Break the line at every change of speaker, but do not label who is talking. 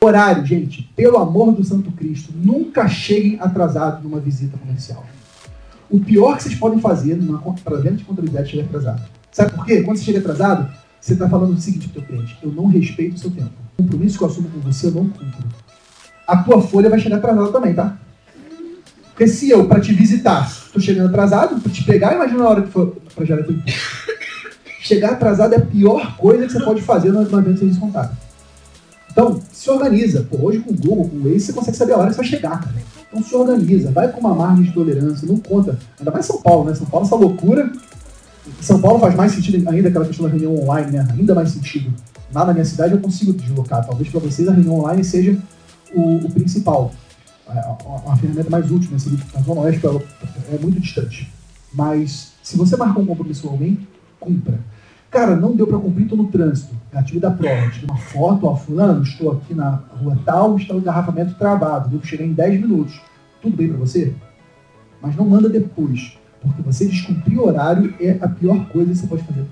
Horário, gente, pelo amor do Santo Cristo, nunca cheguem atrasados numa visita comercial. O pior que vocês podem fazer para venda de contabilidade é chegar atrasado. Sabe por quê? Quando você chega atrasado, você está falando o seguinte para o teu cliente: eu não respeito o seu tempo. O compromisso que eu assumo com você, eu não cumpro. A tua folha vai chegar atrasada também, tá? Porque se eu, para te visitar, tô chegando atrasado, para te pegar, imagina a hora que for. Chegar atrasado é a pior coisa que você pode fazer no evento de serviço contábil. Então, se organiza. Pô, hoje com o Google, com o Waze, você consegue saber a hora que você vai chegar, cara. Então se organiza, vai com uma margem de tolerância, não conta. Ainda mais São Paulo, né? São Paulo, essa loucura. São Paulo faz mais sentido ainda aquela questão da reunião online, né? Ainda mais sentido. Lá na minha cidade eu consigo deslocar. Talvez para vocês a reunião online seja o, o principal. É, a, ferramenta mais útil, né? A Zona Oeste é, é muito distante. Mas se você marcar um compromisso com alguém, cumpra. Cara, não deu para cumprir, estou no trânsito. Gatilho da prova. Tira uma foto, ó, fulano, estou aqui na rua tal, está o engarrafamento travado. Devo chegar em 10 minutos. Tudo bem para você? Mas não manda depois. Porque você descumprir o horário é a pior coisa que você pode fazer